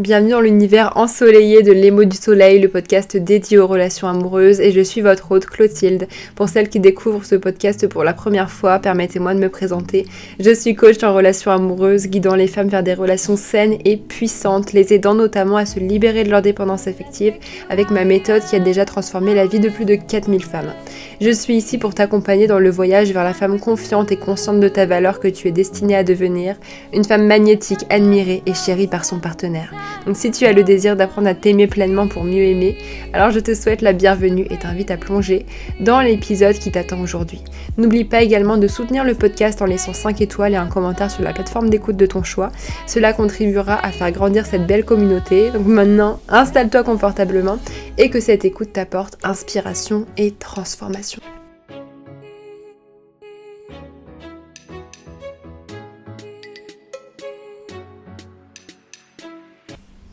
Bienvenue dans l'univers ensoleillé de l'émo du soleil, le podcast dédié aux relations amoureuses et je suis votre hôte Clotilde. Pour celles qui découvrent ce podcast pour la première fois, permettez-moi de me présenter. Je suis coach en relations amoureuses, guidant les femmes vers des relations saines et puissantes, les aidant notamment à se libérer de leur dépendance affective avec ma méthode qui a déjà transformé la vie de plus de 4000 femmes. Je suis ici pour t'accompagner dans le voyage vers la femme confiante et consciente de ta valeur que tu es destinée à devenir, une femme magnétique, admirée et chérie par son partenaire. Donc si tu as le désir d'apprendre à t'aimer pleinement pour mieux aimer, alors je te souhaite la bienvenue et t'invite à plonger dans l'épisode qui t'attend aujourd'hui. N'oublie pas également de soutenir le podcast en laissant 5 étoiles et un commentaire sur la plateforme d'écoute de ton choix. Cela contribuera à faire grandir cette belle communauté. Donc maintenant, installe-toi confortablement et que cette écoute t'apporte inspiration et transformation.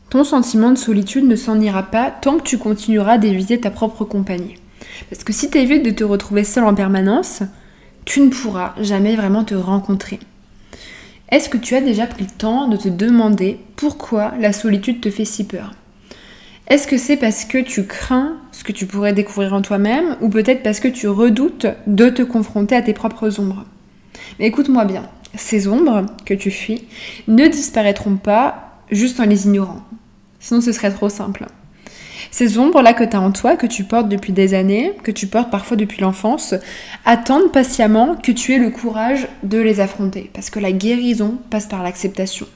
Ton sentiment de solitude ne s'en ira pas tant que tu continueras d'éviter ta propre compagnie. Parce que si tu évites de te retrouver seul en permanence, tu ne pourras jamais vraiment te rencontrer. Est-ce que tu as déjà pris le temps de te demander pourquoi la solitude te fait si peur? Est-ce que c'est parce que tu crains ce que tu pourrais découvrir en toi-même ou peut-être parce que tu redoutes de te confronter à tes propres ombres? Mais écoute-moi bien, ces ombres que tu fuis ne disparaîtront pas juste en les ignorant. Sinon, ce serait trop simple. Ces ombres-là que tu as en toi, que tu portes depuis des années, que tu portes parfois depuis l'enfance, attendent patiemment que tu aies le courage de les affronter. Parce que la guérison passe par l'acceptation.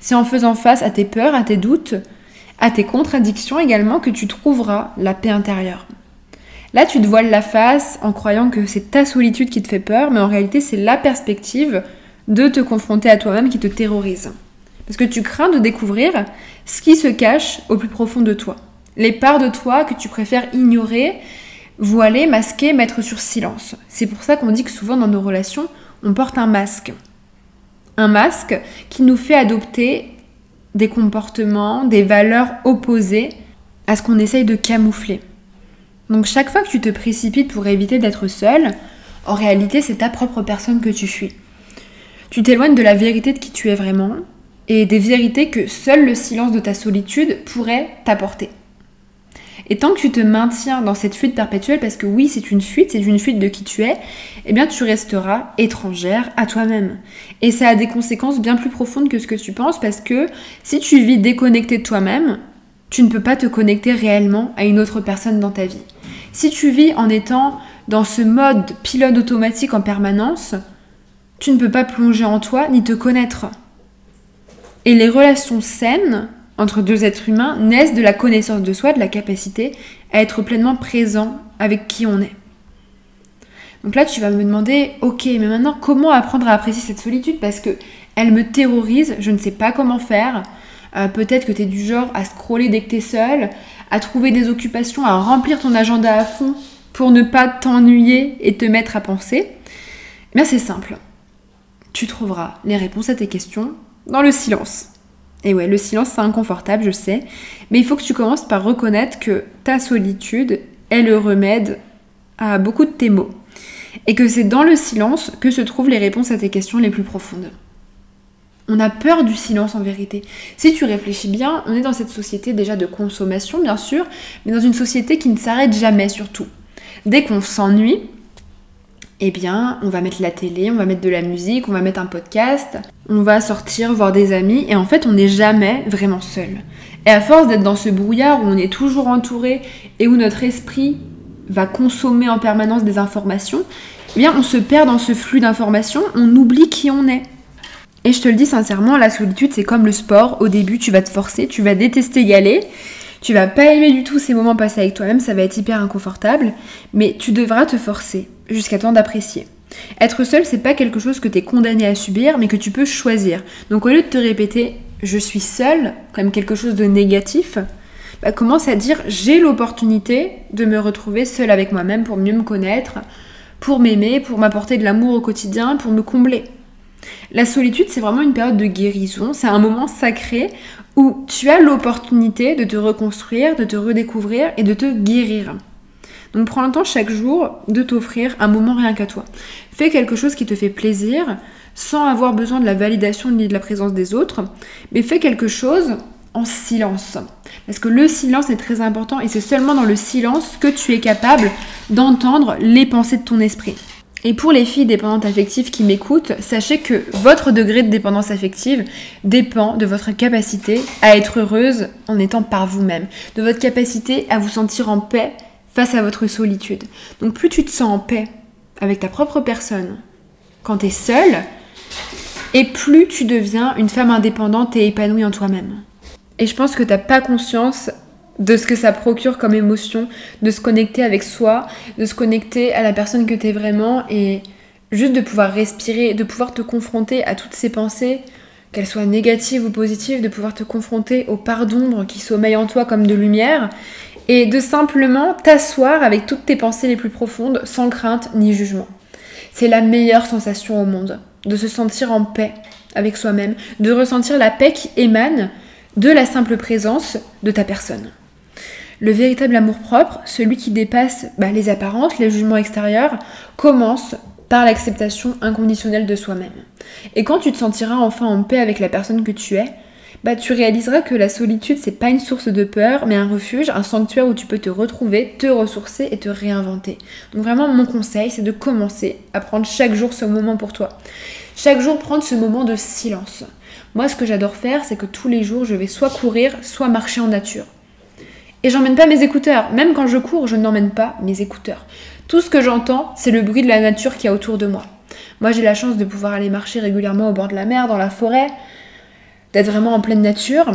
C'est en faisant face à tes peurs, à tes doutes, à tes contradictions également que tu trouveras la paix intérieure. Là, tu te voiles la face en croyant que c'est ta solitude qui te fait peur, mais en réalité, c'est la perspective de te confronter à toi-même qui te terrorise. Parce que tu crains de découvrir ce qui se cache au plus profond de toi. Les parts de toi que tu préfères ignorer, voiler, masquer, mettre sur silence. C'est pour ça qu'on dit que souvent dans nos relations, on porte un masque. Un masque qui nous fait adopter des comportements, des valeurs opposées à ce qu'on essaye de camoufler. Donc chaque fois que tu te précipites pour éviter d'être seul, en réalité c'est ta propre personne que tu fuis. Tu t'éloignes de la vérité de qui tu es vraiment, et des vérités que seul le silence de ta solitude pourrait t'apporter. Et tant que tu te maintiens dans cette fuite perpétuelle, parce que oui, c'est une fuite, c'est une fuite de qui tu es, eh bien tu resteras étrangère à toi-même. Et ça a des conséquences bien plus profondes que ce que tu penses, parce que si tu vis déconnecté de toi-même, tu ne peux pas te connecter réellement à une autre personne dans ta vie. Si tu vis en étant dans ce mode pilote automatique en permanence, tu ne peux pas plonger en toi ni te connaître. Et les relations saines entre deux êtres humains naissent de la connaissance de soi, de la capacité à être pleinement présent avec qui on est. Donc là, tu vas me demander, ok, mais maintenant, comment apprendre à apprécier cette solitude? Parce que elle me terrorise, je ne sais pas comment faire. Euh, peut-être que tu es du genre à scroller dès que tu es seul, à trouver des occupations, à remplir ton agenda à fond pour ne pas t'ennuyer et te mettre à penser. Mais c'est simple. Tu trouveras les réponses à tes questions dans le silence. Et ouais, le silence c'est inconfortable, je sais, mais il faut que tu commences par reconnaître que ta solitude est le remède à beaucoup de tes maux. Et que c'est dans le silence que se trouvent les réponses à tes questions les plus profondes. On a peur du silence en vérité. Si tu réfléchis bien, on est dans cette société déjà de consommation, bien sûr, mais dans une société qui ne s'arrête jamais surtout. Dès qu'on s'ennuie, eh bien, on va mettre la télé, on va mettre de la musique, on va mettre un podcast, on va sortir voir des amis, et en fait, on n'est jamais vraiment seul. Et à force d'être dans ce brouillard où on est toujours entouré et où notre esprit va consommer en permanence des informations, eh bien, on se perd dans ce flux d'informations, on oublie qui on est. Et je te le dis sincèrement, la solitude, c'est comme le sport. Au début, tu vas te forcer, tu vas détester y aller. Tu vas pas aimer du tout ces moments passés avec toi-même, ça va être hyper inconfortable, mais tu devras te forcer jusqu'à temps d'apprécier. Être seul, c'est pas quelque chose que tu es condamné à subir, mais que tu peux choisir. Donc au lieu de te répéter je suis seul comme quelque chose de négatif, bah, commence à dire j'ai l'opportunité de me retrouver seul avec moi-même pour mieux me connaître, pour m'aimer, pour m'apporter de l'amour au quotidien, pour me combler. La solitude, c'est vraiment une période de guérison, c'est un moment sacré où tu as l'opportunité de te reconstruire, de te redécouvrir et de te guérir. Donc prends le temps chaque jour de t'offrir un moment rien qu'à toi. Fais quelque chose qui te fait plaisir sans avoir besoin de la validation ni de la présence des autres, mais fais quelque chose en silence. Parce que le silence est très important et c'est seulement dans le silence que tu es capable d'entendre les pensées de ton esprit. Et pour les filles dépendantes affectives qui m'écoutent, sachez que votre degré de dépendance affective dépend de votre capacité à être heureuse en étant par vous-même, de votre capacité à vous sentir en paix face à votre solitude. Donc plus tu te sens en paix avec ta propre personne quand tu es seule, et plus tu deviens une femme indépendante et épanouie en toi-même. Et je pense que tu n'as pas conscience de ce que ça procure comme émotion, de se connecter avec soi, de se connecter à la personne que tu es vraiment et juste de pouvoir respirer, de pouvoir te confronter à toutes ces pensées, qu'elles soient négatives ou positives, de pouvoir te confronter aux parts d'ombre qui sommeillent en toi comme de lumière et de simplement t'asseoir avec toutes tes pensées les plus profondes sans crainte ni jugement. C'est la meilleure sensation au monde, de se sentir en paix avec soi-même, de ressentir la paix qui émane de la simple présence de ta personne. Le véritable amour-propre, celui qui dépasse bah, les apparences, les jugements extérieurs, commence par l'acceptation inconditionnelle de soi-même. Et quand tu te sentiras enfin en paix avec la personne que tu es, bah, tu réaliseras que la solitude, c'est pas une source de peur, mais un refuge, un sanctuaire où tu peux te retrouver, te ressourcer et te réinventer. Donc vraiment, mon conseil, c'est de commencer à prendre chaque jour ce moment pour toi. Chaque jour, prendre ce moment de silence. Moi, ce que j'adore faire, c'est que tous les jours, je vais soit courir, soit marcher en nature. Et j'emmène pas mes écouteurs. Même quand je cours, je n'emmène pas mes écouteurs. Tout ce que j'entends, c'est le bruit de la nature qui a autour de moi. Moi, j'ai la chance de pouvoir aller marcher régulièrement au bord de la mer, dans la forêt, d'être vraiment en pleine nature.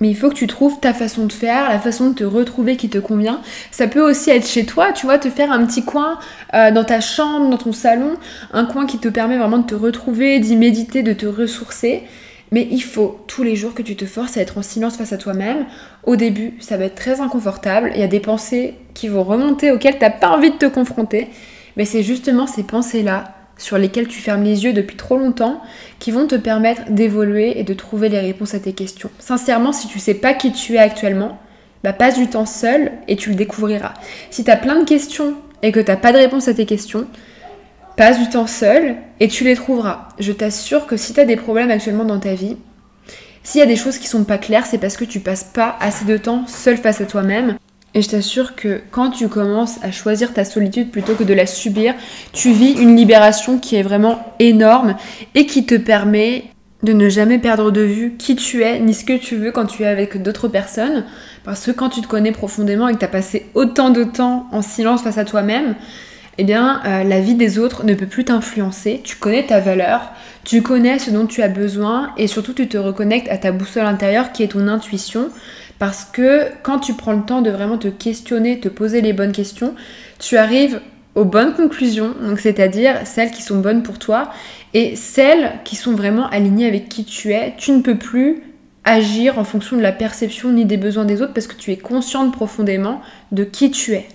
Mais il faut que tu trouves ta façon de faire, la façon de te retrouver qui te convient. Ça peut aussi être chez toi, tu vois, te faire un petit coin euh, dans ta chambre, dans ton salon, un coin qui te permet vraiment de te retrouver, d'y méditer, de te ressourcer. Mais il faut tous les jours que tu te forces à être en silence face à toi-même. Au début, ça va être très inconfortable. Il y a des pensées qui vont remonter auxquelles tu n'as pas envie de te confronter. Mais c'est justement ces pensées-là sur lesquelles tu fermes les yeux depuis trop longtemps qui vont te permettre d'évoluer et de trouver les réponses à tes questions. Sincèrement, si tu sais pas qui tu es actuellement, bah passe du temps seul et tu le découvriras. Si tu as plein de questions et que tu n'as pas de réponse à tes questions, passe du temps seul et tu les trouveras. Je t'assure que si tu as des problèmes actuellement dans ta vie, s'il y a des choses qui sont pas claires, c'est parce que tu passes pas assez de temps seul face à toi-même. Et je t'assure que quand tu commences à choisir ta solitude plutôt que de la subir, tu vis une libération qui est vraiment énorme et qui te permet de ne jamais perdre de vue qui tu es ni ce que tu veux quand tu es avec d'autres personnes. Parce que quand tu te connais profondément et que tu as passé autant de temps en silence face à toi-même, eh bien, euh, la vie des autres ne peut plus t'influencer. Tu connais ta valeur, tu connais ce dont tu as besoin et surtout tu te reconnectes à ta boussole intérieure qui est ton intuition. Parce que quand tu prends le temps de vraiment te questionner, te poser les bonnes questions, tu arrives aux bonnes conclusions, c'est-à-dire celles qui sont bonnes pour toi et celles qui sont vraiment alignées avec qui tu es. Tu ne peux plus agir en fonction de la perception ni des besoins des autres parce que tu es consciente profondément de qui tu es.